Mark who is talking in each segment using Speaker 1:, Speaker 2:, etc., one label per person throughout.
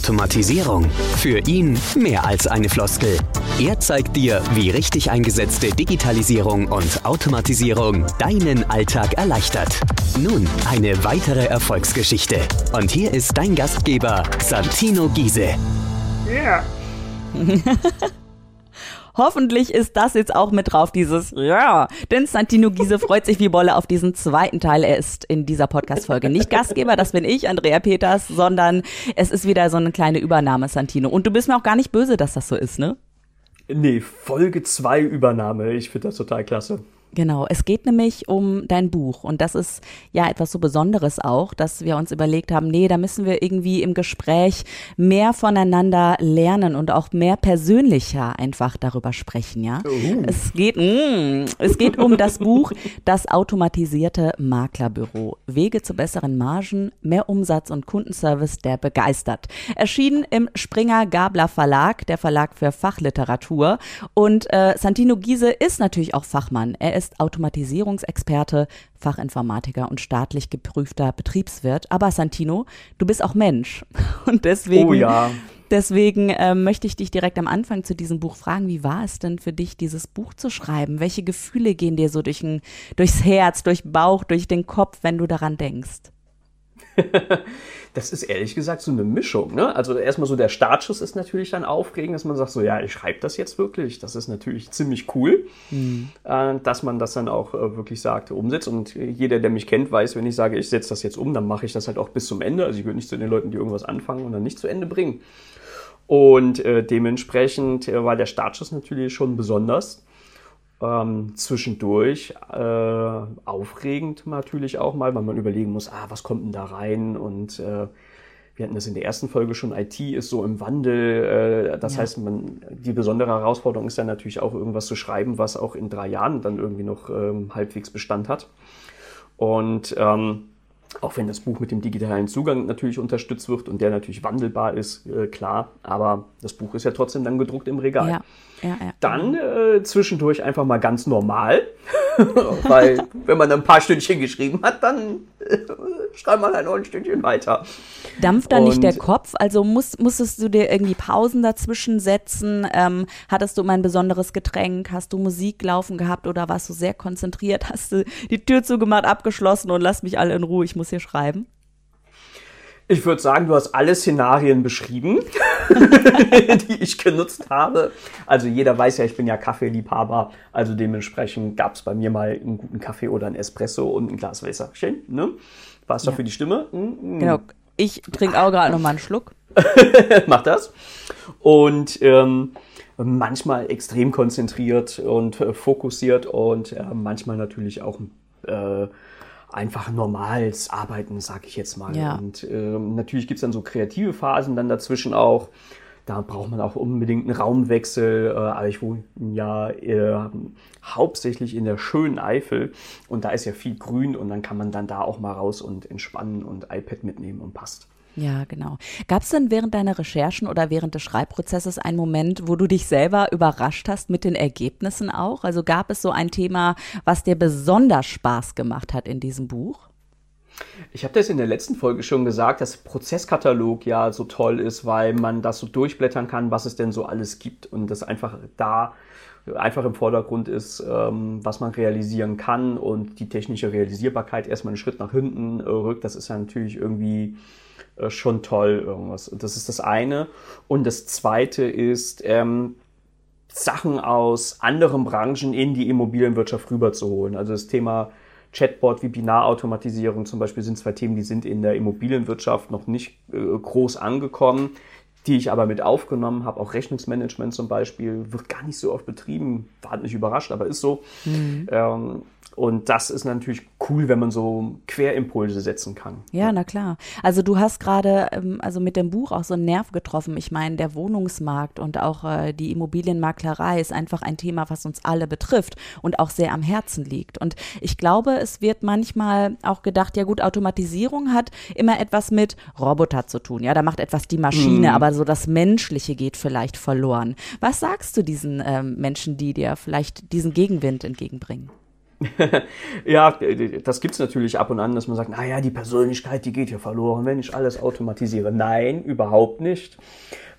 Speaker 1: Automatisierung. Für ihn mehr als eine Floskel. Er zeigt dir, wie richtig eingesetzte Digitalisierung und Automatisierung deinen Alltag erleichtert. Nun eine weitere Erfolgsgeschichte. Und hier ist dein Gastgeber, Santino Giese. Ja.
Speaker 2: Hoffentlich ist das jetzt auch mit drauf, dieses Ja. Denn Santino Giese freut sich wie Bolle auf diesen zweiten Teil. Er ist in dieser Podcast-Folge nicht Gastgeber, das bin ich, Andrea Peters, sondern es ist wieder so eine kleine Übernahme, Santino. Und du bist mir auch gar nicht böse, dass das so ist, ne?
Speaker 3: Nee, Folge 2 Übernahme. Ich finde das total klasse.
Speaker 2: Genau, es geht nämlich um dein Buch und das ist ja etwas so Besonderes auch, dass wir uns überlegt haben, nee, da müssen wir irgendwie im Gespräch mehr voneinander lernen und auch mehr persönlicher einfach darüber sprechen, ja. Uh. Es geht, mm, es geht um das Buch Das automatisierte Maklerbüro. Wege zu besseren Margen, mehr Umsatz und Kundenservice, der begeistert. Erschienen im Springer Gabler Verlag, der Verlag für Fachliteratur und äh, Santino Giese ist natürlich auch Fachmann. Er ist Automatisierungsexperte, Fachinformatiker und staatlich geprüfter Betriebswirt. Aber Santino, du bist auch Mensch. Und deswegen,
Speaker 3: oh ja.
Speaker 2: deswegen äh, möchte ich dich direkt am Anfang zu diesem Buch fragen, wie war es denn für dich, dieses Buch zu schreiben? Welche Gefühle gehen dir so durch ein, durchs Herz, durch Bauch, durch den Kopf, wenn du daran denkst?
Speaker 3: das ist ehrlich gesagt so eine Mischung. Ne? Also erstmal so der Startschuss ist natürlich dann aufregend, dass man sagt so, ja, ich schreibe das jetzt wirklich. Das ist natürlich ziemlich cool, mhm. äh, dass man das dann auch äh, wirklich sagt, umsetzt. Und jeder, der mich kennt, weiß, wenn ich sage, ich setze das jetzt um, dann mache ich das halt auch bis zum Ende. Also ich würde nicht zu den Leuten, die irgendwas anfangen und dann nicht zu Ende bringen. Und äh, dementsprechend äh, war der Startschuss natürlich schon besonders ähm, zwischendurch äh, aufregend natürlich auch mal, weil man überlegen muss, ah, was kommt denn da rein und äh, wir hatten das in der ersten Folge schon, IT ist so im Wandel. Äh, das ja. heißt, man, die besondere Herausforderung ist dann natürlich auch irgendwas zu schreiben, was auch in drei Jahren dann irgendwie noch ähm, halbwegs Bestand hat. Und ähm, auch wenn das Buch mit dem digitalen Zugang natürlich unterstützt wird und der natürlich wandelbar ist, äh, klar, aber das Buch ist ja trotzdem dann gedruckt im Regal.
Speaker 2: Ja, ja, ja.
Speaker 3: Dann äh, zwischendurch einfach mal ganz normal, weil wenn man ein paar Stündchen geschrieben hat, dann äh, schreibt man halt noch ein Stündchen weiter.
Speaker 2: Dampft da nicht der Kopf? Also musst, musstest du dir irgendwie Pausen dazwischen setzen? Ähm, hattest du immer ein besonderes Getränk? Hast du Musik laufen gehabt oder warst du sehr konzentriert? Hast du die Tür zugemacht, abgeschlossen und lass mich alle in Ruhe, ich muss hier schreiben?
Speaker 3: Ich würde sagen, du hast alle Szenarien beschrieben, die ich genutzt habe. Also jeder weiß ja, ich bin ja Kaffeeliebhaber. Also dementsprechend gab es bei mir mal einen guten Kaffee oder ein Espresso und ein Glas Wässerchen. Ne? War es ja. für die Stimme?
Speaker 2: Mhm. Genau. Ich trinke auch gerade noch mal einen Schluck.
Speaker 3: Mach das. Und ähm, manchmal extrem konzentriert und äh, fokussiert und äh, manchmal natürlich auch äh, einfach normales Arbeiten, sag ich jetzt mal. Ja. Und ähm, natürlich gibt es dann so kreative Phasen dann dazwischen auch. Da braucht man auch unbedingt einen Raumwechsel. Äh, aber ich wohne ja äh, hauptsächlich in der schönen Eifel und da ist ja viel Grün und dann kann man dann da auch mal raus und entspannen und iPad mitnehmen und passt.
Speaker 2: Ja, genau. Gab es denn während deiner Recherchen oder während des Schreibprozesses einen Moment, wo du dich selber überrascht hast mit den Ergebnissen auch? Also gab es so ein Thema, was dir besonders Spaß gemacht hat in diesem Buch?
Speaker 3: Ich habe das in der letzten Folge schon gesagt, dass Prozesskatalog ja so toll ist, weil man das so durchblättern kann, was es denn so alles gibt und das einfach da einfach im Vordergrund ist, ähm, was man realisieren kann und die technische Realisierbarkeit erstmal einen Schritt nach hinten äh, rückt. Das ist ja natürlich irgendwie äh, schon toll irgendwas. Das ist das eine. Und das zweite ist, ähm, Sachen aus anderen Branchen in die Immobilienwirtschaft rüberzuholen. Also das Thema Chatbot, Webinarautomatisierung zum Beispiel sind zwei Themen, die sind in der Immobilienwirtschaft noch nicht äh, groß angekommen, die ich aber mit aufgenommen habe. Auch Rechnungsmanagement zum Beispiel wird gar nicht so oft betrieben, war nicht überrascht, aber ist so. Mhm. Ähm, und das ist natürlich cool, wenn man so Querimpulse setzen kann.
Speaker 2: Ja, na klar. Also du hast gerade ähm, also mit dem Buch auch so einen Nerv getroffen. Ich meine, der Wohnungsmarkt und auch äh, die Immobilienmaklerei ist einfach ein Thema, was uns alle betrifft und auch sehr am Herzen liegt. Und ich glaube, es wird manchmal auch gedacht, ja gut, Automatisierung hat immer etwas mit Roboter zu tun. Ja, da macht etwas die Maschine, mhm. aber so das Menschliche geht vielleicht verloren. Was sagst du diesen ähm, Menschen, die dir vielleicht diesen Gegenwind entgegenbringen?
Speaker 3: ja, das gibt's natürlich ab und an, dass man sagt, naja, die Persönlichkeit, die geht hier verloren, wenn ich alles automatisiere. Nein, überhaupt nicht.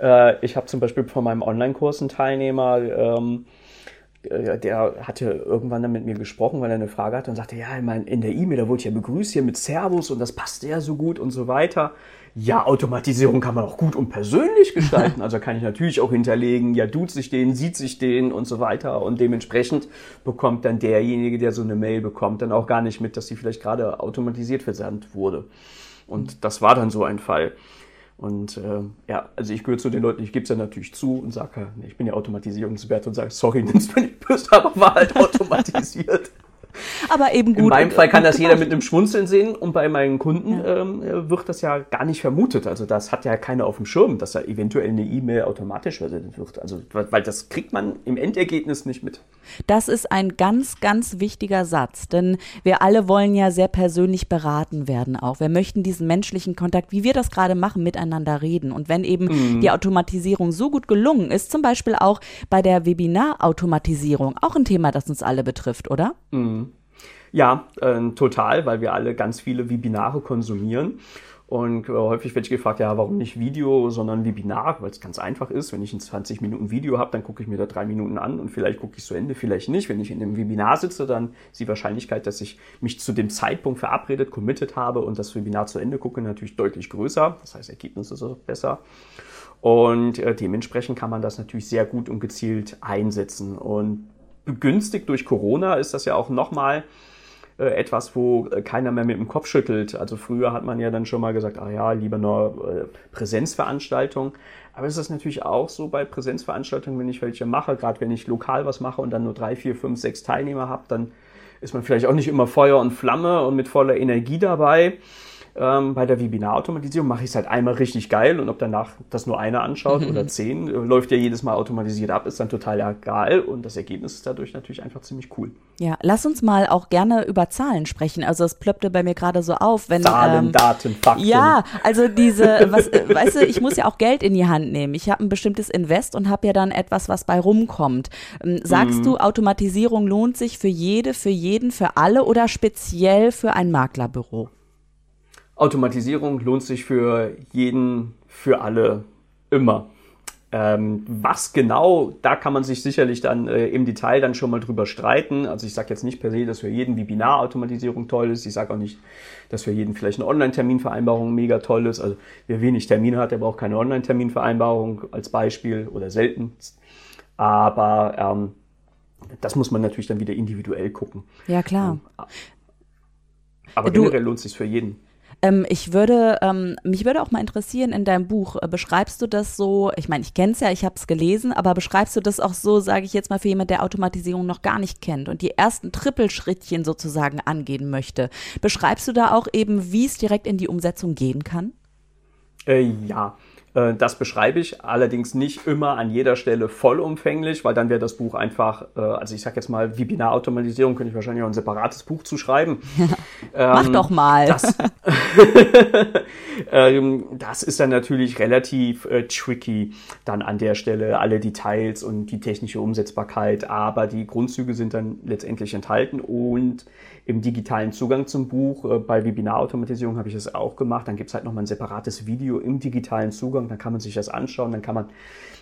Speaker 3: Äh, ich habe zum Beispiel von meinem Online-Kurs einen Teilnehmer, ähm, äh, der hatte irgendwann dann mit mir gesprochen, weil er eine Frage hatte und sagte, ja, in der E-Mail, da wurde ich ja begrüßt hier mit Servus und das passt ja so gut und so weiter. Ja, Automatisierung kann man auch gut und persönlich gestalten. Also kann ich natürlich auch hinterlegen, ja, tut sich den, sieht sich den und so weiter. Und dementsprechend bekommt dann derjenige, der so eine Mail bekommt, dann auch gar nicht mit, dass sie vielleicht gerade automatisiert versandt wurde. Und das war dann so ein Fall. Und äh, ja, also ich gehöre zu den Leuten, ich gebe es ja natürlich zu und sage, ich bin ja Automatisierungswert und sage, sorry, nimmst du nicht böse, aber war halt automatisiert.
Speaker 2: Aber eben gut.
Speaker 3: In meinem Fall kann das jeder mit einem Schmunzeln sehen und bei meinen Kunden ja. ähm, wird das ja gar nicht vermutet. Also das hat ja keiner auf dem Schirm, dass da eventuell eine E-Mail automatisch versendet wird. Also weil das kriegt man im Endergebnis nicht mit.
Speaker 2: Das ist ein ganz, ganz wichtiger Satz, denn wir alle wollen ja sehr persönlich beraten werden auch. Wir möchten diesen menschlichen Kontakt, wie wir das gerade machen, miteinander reden. Und wenn eben mhm. die Automatisierung so gut gelungen ist, zum Beispiel auch bei der Webinar-Automatisierung, auch ein Thema, das uns alle betrifft, oder?
Speaker 3: Mhm. Ja, äh, total, weil wir alle ganz viele Webinare konsumieren. Und äh, häufig werde ich gefragt, ja, warum nicht Video, sondern Webinar, weil es ganz einfach ist. Wenn ich ein 20 Minuten Video habe, dann gucke ich mir da drei Minuten an und vielleicht gucke ich zu Ende, vielleicht nicht. Wenn ich in einem Webinar sitze, dann ist die Wahrscheinlichkeit, dass ich mich zu dem Zeitpunkt verabredet, committed habe und das Webinar zu Ende gucke, natürlich deutlich größer. Das heißt, Ergebnis ist auch besser. Und äh, dementsprechend kann man das natürlich sehr gut und gezielt einsetzen. Und begünstigt durch Corona ist das ja auch nochmal etwas, wo äh, keiner mehr mit dem Kopf schüttelt. Also früher hat man ja dann schon mal gesagt, ah ja, lieber nur äh, Präsenzveranstaltung. Aber es ist natürlich auch so bei Präsenzveranstaltungen, wenn ich welche mache, gerade wenn ich lokal was mache und dann nur drei, vier, fünf, sechs Teilnehmer habe, dann ist man vielleicht auch nicht immer Feuer und Flamme und mit voller Energie dabei. Ähm, bei der Webinarautomatisierung mache ich es halt einmal richtig geil und ob danach das nur einer anschaut oder zehn, äh, läuft ja jedes Mal automatisiert ab, ist dann total egal und das Ergebnis ist dadurch natürlich einfach ziemlich cool.
Speaker 2: Ja, lass uns mal auch gerne über Zahlen sprechen. Also es plöppte bei mir gerade so auf, wenn
Speaker 3: Zahlen, ähm, Daten, Fakten.
Speaker 2: Ja, also diese, was, äh, weißt du, ich muss ja auch Geld in die Hand nehmen. Ich habe ein bestimmtes Invest und habe ja dann etwas, was bei rumkommt. Ähm, sagst mhm. du, Automatisierung lohnt sich für jede, für jeden, für alle oder speziell für ein Maklerbüro?
Speaker 3: Automatisierung lohnt sich für jeden, für alle immer. Ähm, was genau, da kann man sich sicherlich dann äh, im Detail dann schon mal drüber streiten. Also ich sage jetzt nicht per se, dass für jeden Webinar-Automatisierung toll ist. Ich sage auch nicht, dass für jeden vielleicht eine Online-Terminvereinbarung mega toll ist. Also wer wenig Termine hat, der braucht keine Online-Terminvereinbarung als Beispiel oder selten. Aber ähm, das muss man natürlich dann wieder individuell gucken.
Speaker 2: Ja, klar.
Speaker 3: Ähm, aber du, generell lohnt es sich für jeden.
Speaker 2: Ähm, ich würde, ähm, mich würde auch mal interessieren, in deinem Buch, äh, beschreibst du das so, ich meine, ich kenne es ja, ich habe es gelesen, aber beschreibst du das auch so, sage ich jetzt mal, für jemand, der Automatisierung noch gar nicht kennt und die ersten Trippelschrittchen sozusagen angehen möchte? Beschreibst du da auch eben, wie es direkt in die Umsetzung gehen kann?
Speaker 3: Äh, ja, das beschreibe ich allerdings nicht immer an jeder Stelle vollumfänglich, weil dann wäre das Buch einfach, äh, also ich sage jetzt mal, Webinar-Automatisierung könnte ich wahrscheinlich auch ein separates Buch zu schreiben.
Speaker 2: Mach ähm, doch mal.
Speaker 3: Das, ähm, das, ist dann natürlich relativ äh, tricky dann an der Stelle, alle Details und die technische Umsetzbarkeit, aber die Grundzüge sind dann letztendlich enthalten und im digitalen Zugang zum Buch. Äh, bei Webinarautomatisierung habe ich das auch gemacht. Dann gibt es halt nochmal ein separates Video im digitalen Zugang. Dann kann man sich das anschauen. Dann kann man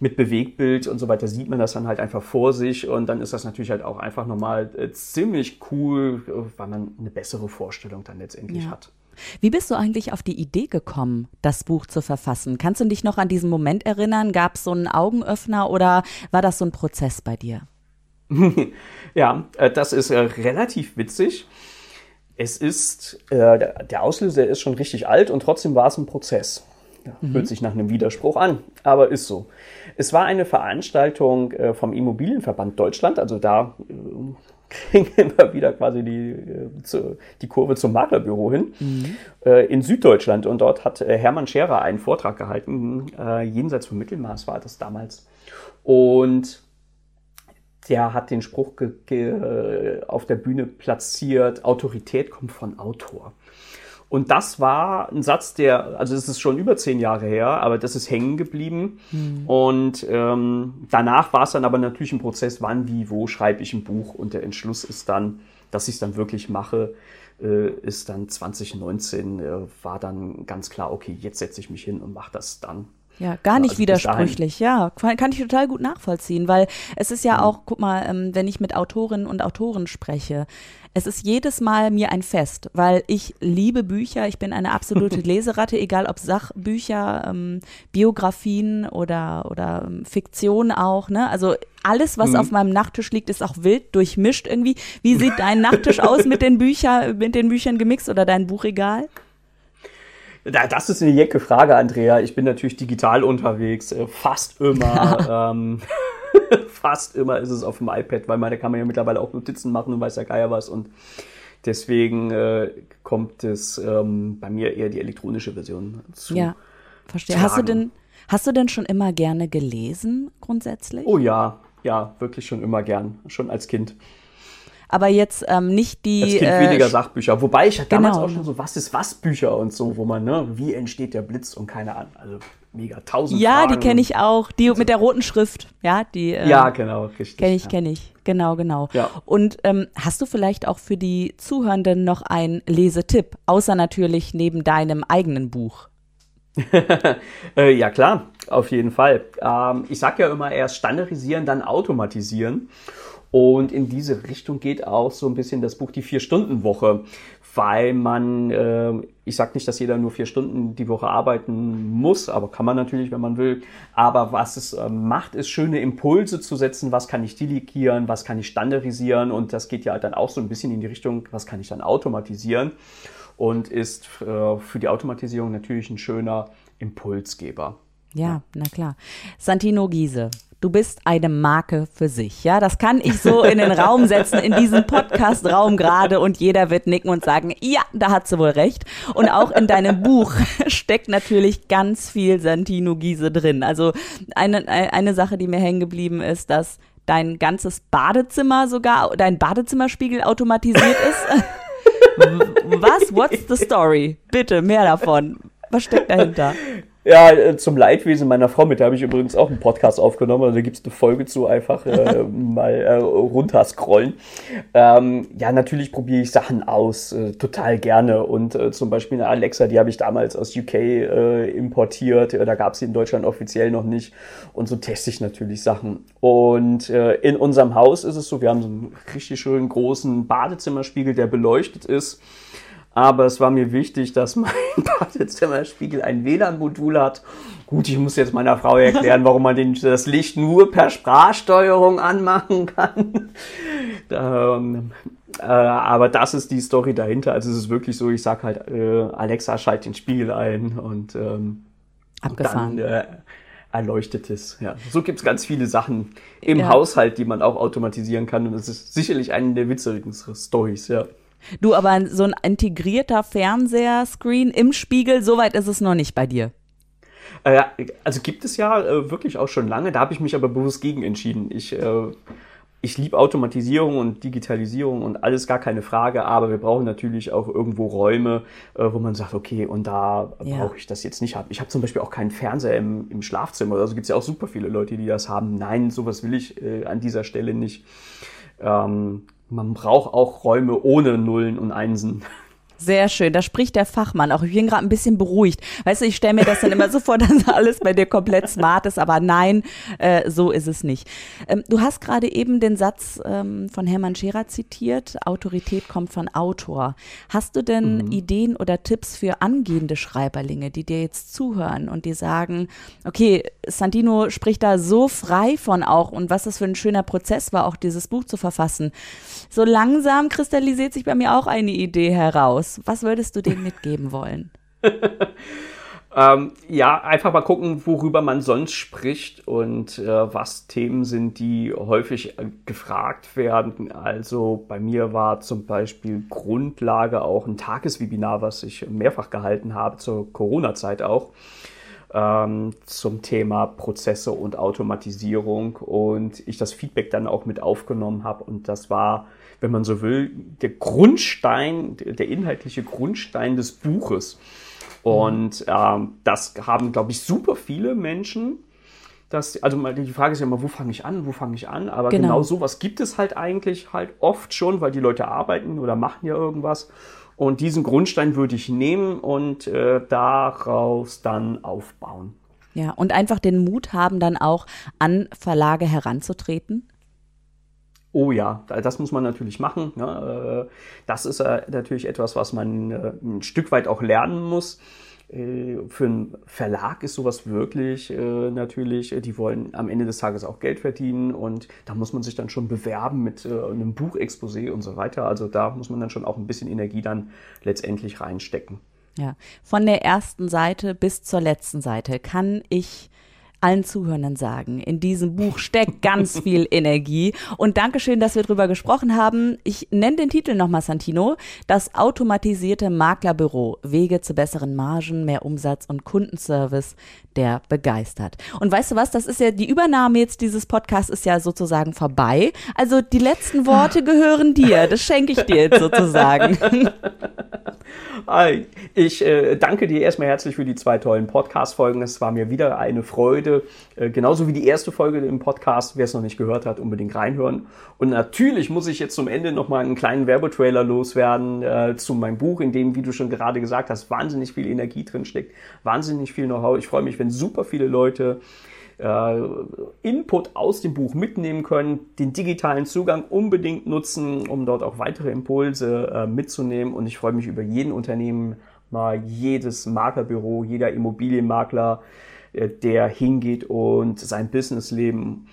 Speaker 3: mit Bewegbild und so weiter sieht man das dann halt einfach vor sich. Und dann ist das natürlich halt auch einfach nochmal äh, ziemlich cool, äh, weil man eine bessere Vorstellung dann letztendlich ja. hat.
Speaker 2: Wie bist du eigentlich auf die Idee gekommen, das Buch zu verfassen? Kannst du dich noch an diesen Moment erinnern? Gab es so einen Augenöffner oder war das so ein Prozess bei dir?
Speaker 3: ja, äh, das ist relativ witzig. Es ist, der Auslöser ist schon richtig alt und trotzdem war es ein Prozess. Ja, mhm. Hört sich nach einem Widerspruch an, aber ist so. Es war eine Veranstaltung vom Immobilienverband Deutschland, also da ging immer wieder quasi die, die Kurve zum Maklerbüro hin, mhm. in Süddeutschland. Und dort hat Hermann Scherer einen Vortrag gehalten, jenseits vom Mittelmaß war das damals. Und der hat den Spruch auf der Bühne platziert, Autorität kommt von Autor. Und das war ein Satz, der, also es ist schon über zehn Jahre her, aber das ist hängen geblieben. Mhm. Und ähm, danach war es dann aber natürlich ein Prozess, wann, wie, wo schreibe ich ein Buch. Und der Entschluss ist dann dass ich es dann wirklich mache, äh, ist dann 2019, äh, war dann ganz klar, okay, jetzt setze ich mich hin und mache das dann.
Speaker 2: Ja, gar nicht also widersprüchlich, ja. Kann ich total gut nachvollziehen, weil es ist ja mhm. auch, guck mal, ähm, wenn ich mit Autorinnen und Autoren spreche, es ist jedes Mal mir ein Fest, weil ich liebe Bücher. Ich bin eine absolute Leseratte, egal ob Sachbücher, ähm, Biografien oder, oder ähm, Fiktion auch. Ne? Also alles, was mhm. auf meinem Nachttisch liegt, ist auch wild durchmischt irgendwie. Wie sieht dein Nachttisch aus mit den Büchern, mit den Büchern gemixt oder dein Buchregal?
Speaker 3: Das ist eine jecke Frage, Andrea. Ich bin natürlich digital unterwegs, äh, fast immer. ähm, fast immer ist es auf dem iPad, weil man, da kann man ja mittlerweile auch Notizen machen und weiß ja Geier was. Und deswegen äh, kommt es ähm, bei mir eher die elektronische Version zu.
Speaker 2: Ja, verstehe. Hast du denn, hast du denn schon immer gerne gelesen, grundsätzlich?
Speaker 3: Oh ja, ja, wirklich schon immer gern, schon als Kind
Speaker 2: aber jetzt ähm, nicht die.
Speaker 3: Es gibt äh, weniger Sachbücher. Wobei ich damals genau. auch schon so Was ist was Bücher und so, wo man, ne, wie entsteht der Blitz und keine Ahnung. Also mega tausend.
Speaker 2: Ja,
Speaker 3: Fragen
Speaker 2: die kenne ich auch. Die mit der roten Schrift. Ja, die.
Speaker 3: Äh, ja, genau, richtig.
Speaker 2: Kenne ich,
Speaker 3: ja.
Speaker 2: kenne ich. Genau, genau.
Speaker 3: Ja.
Speaker 2: Und ähm, hast du vielleicht auch für die Zuhörenden noch einen Lesetipp, außer natürlich neben deinem eigenen Buch?
Speaker 3: äh, ja, klar, auf jeden Fall. Ähm, ich sage ja immer erst standardisieren, dann automatisieren. Und in diese Richtung geht auch so ein bisschen das Buch Die Vier-Stunden-Woche, weil man, äh, ich sage nicht, dass jeder nur vier Stunden die Woche arbeiten muss, aber kann man natürlich, wenn man will. Aber was es äh, macht, ist schöne Impulse zu setzen, was kann ich delegieren, was kann ich standardisieren? Und das geht ja dann auch so ein bisschen in die Richtung, was kann ich dann automatisieren? Und ist äh, für die Automatisierung natürlich ein schöner Impulsgeber.
Speaker 2: Ja, na klar. Santino Giese, du bist eine Marke für sich. Ja, das kann ich so in den Raum setzen, in diesen Podcast-Raum gerade und jeder wird nicken und sagen, ja, da hat sie wohl recht. Und auch in deinem Buch steckt natürlich ganz viel Santino Giese drin. Also eine, eine Sache, die mir hängen geblieben ist, dass dein ganzes Badezimmer sogar, dein Badezimmerspiegel automatisiert ist. Was? What's the story? Bitte, mehr davon. Was steckt dahinter?
Speaker 3: Ja, äh, zum Leidwesen meiner Frau, mit der habe ich übrigens auch einen Podcast aufgenommen. Also da gibt es eine Folge zu, einfach äh, mal äh, runterscrollen. Ähm, ja, natürlich probiere ich Sachen aus, äh, total gerne. Und äh, zum Beispiel eine Alexa, die habe ich damals aus UK äh, importiert. da gab es sie in Deutschland offiziell noch nicht. Und so teste ich natürlich Sachen. Und äh, in unserem Haus ist es so, wir haben so einen richtig schönen großen Badezimmerspiegel, der beleuchtet ist aber es war mir wichtig, dass mein Badezimmerspiegel ein WLAN-Modul hat. Gut, ich muss jetzt meiner Frau erklären, warum man den, das Licht nur per Sprachsteuerung anmachen kann. ähm, äh, aber das ist die Story dahinter. Also es ist wirklich so, ich sag halt, äh, Alexa, schalt den Spiegel ein und ähm,
Speaker 2: Abgefahren.
Speaker 3: dann äh, erleuchtet es. Ja. So gibt's ganz viele Sachen im ja. Haushalt, die man auch automatisieren kann. Und das ist sicherlich eine der witzigen Stories, ja.
Speaker 2: Du, aber so ein integrierter Fernsehscreen im Spiegel, soweit ist es noch nicht bei dir.
Speaker 3: Äh, also gibt es ja äh, wirklich auch schon lange, da habe ich mich aber bewusst gegen entschieden. Ich, äh, ich liebe Automatisierung und Digitalisierung und alles gar keine Frage, aber wir brauchen natürlich auch irgendwo Räume, äh, wo man sagt, okay, und da ja. brauche ich das jetzt nicht haben. Ich habe zum Beispiel auch keinen Fernseher im, im Schlafzimmer. Also gibt es ja auch super viele Leute, die das haben. Nein, sowas will ich äh, an dieser Stelle nicht. Ähm, man braucht auch Räume ohne Nullen und Einsen.
Speaker 2: Sehr schön, da spricht der Fachmann auch. Ich bin gerade ein bisschen beruhigt. Weißt du, ich stelle mir das dann immer so vor, dass alles bei dir komplett smart ist, aber nein, äh, so ist es nicht. Ähm, du hast gerade eben den Satz ähm, von Hermann Scherer zitiert, Autorität kommt von Autor. Hast du denn mhm. Ideen oder Tipps für angehende Schreiberlinge, die dir jetzt zuhören und die sagen, okay, Santino spricht da so frei von auch und was das für ein schöner Prozess war, auch dieses Buch zu verfassen. So langsam kristallisiert sich bei mir auch eine Idee heraus. Was würdest du denen mitgeben wollen?
Speaker 3: ähm, ja, einfach mal gucken, worüber man sonst spricht und äh, was Themen sind, die häufig äh, gefragt werden. Also bei mir war zum Beispiel Grundlage auch ein Tageswebinar, was ich mehrfach gehalten habe, zur Corona-Zeit auch ähm, zum Thema Prozesse und Automatisierung und ich das Feedback dann auch mit aufgenommen habe und das war wenn man so will, der Grundstein, der inhaltliche Grundstein des Buches. Und ähm, das haben, glaube ich, super viele Menschen dass, also die Frage ist ja immer, wo fange ich an, wo fange ich an? Aber genau. genau sowas gibt es halt eigentlich halt oft schon, weil die Leute arbeiten oder machen ja irgendwas. Und diesen Grundstein würde ich nehmen und äh, daraus dann aufbauen.
Speaker 2: Ja, und einfach den Mut haben, dann auch an Verlage heranzutreten?
Speaker 3: Oh ja, das muss man natürlich machen. Ne? Das ist äh, natürlich etwas, was man äh, ein Stück weit auch lernen muss. Äh, für einen Verlag ist sowas wirklich natürlich, die wollen am Ende des Tages auch Geld verdienen und da muss man sich dann schon bewerben mit einem Buchexposé und so weiter. Also da muss man dann schon auch ein bisschen Energie dann letztendlich reinstecken.
Speaker 2: Ja, von der ersten Seite bis zur letzten Seite kann ich allen Zuhörern sagen. In diesem Buch steckt ganz viel Energie. Und Dankeschön, dass wir drüber gesprochen haben. Ich nenne den Titel nochmal, Santino. Das automatisierte Maklerbüro. Wege zu besseren Margen, mehr Umsatz und Kundenservice, der begeistert. Und weißt du was? Das ist ja die Übernahme jetzt dieses Podcasts ist ja sozusagen vorbei. Also die letzten Worte gehören dir. Das schenke ich dir jetzt sozusagen.
Speaker 3: Ich äh, danke dir erstmal herzlich für die zwei tollen Podcast-Folgen. Es war mir wieder eine Freude. Äh, genauso wie die erste Folge im Podcast. Wer es noch nicht gehört hat, unbedingt reinhören. Und natürlich muss ich jetzt zum Ende nochmal einen kleinen Werbetrailer loswerden äh, zu meinem Buch, in dem, wie du schon gerade gesagt hast, wahnsinnig viel Energie drin steckt, wahnsinnig viel Know-how. Ich freue mich, wenn super viele Leute äh, Input aus dem Buch mitnehmen können, den digitalen Zugang unbedingt nutzen, um dort auch weitere Impulse äh, mitzunehmen. Und ich freue mich über jeden Unternehmen, mal jedes Maklerbüro, jeder Immobilienmakler, äh, der hingeht und sein Businessleben,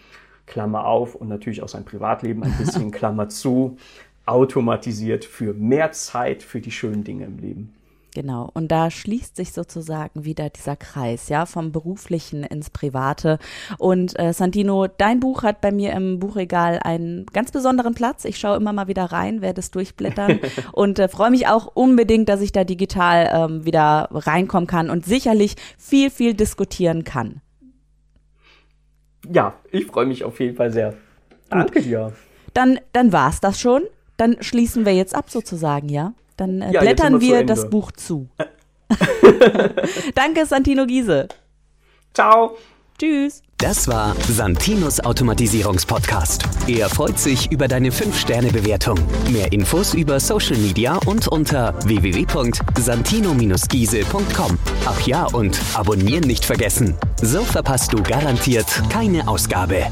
Speaker 3: Klammer auf, und natürlich auch sein Privatleben ein bisschen, Klammer zu, automatisiert für mehr Zeit für die schönen Dinge im Leben.
Speaker 2: Genau. Und da schließt sich sozusagen wieder dieser Kreis, ja, vom Beruflichen ins Private. Und äh, Santino, dein Buch hat bei mir im Buchregal einen ganz besonderen Platz. Ich schaue immer mal wieder rein, werde es durchblättern und äh, freue mich auch unbedingt, dass ich da digital ähm, wieder reinkommen kann und sicherlich viel, viel diskutieren kann.
Speaker 3: Ja, ich freue mich auf jeden Fall sehr. Danke dir.
Speaker 2: Dann, dann war's das schon. Dann schließen wir jetzt ab sozusagen, ja? Dann äh, ja, blättern wir das Buch zu. Danke, Santino Giese.
Speaker 3: Ciao.
Speaker 2: Tschüss.
Speaker 1: Das war Santinos Automatisierungspodcast. Er freut sich über deine 5-Sterne-Bewertung. Mehr Infos über Social Media und unter www.santino-giese.com. Ach ja, und abonnieren nicht vergessen. So verpasst du garantiert keine Ausgabe.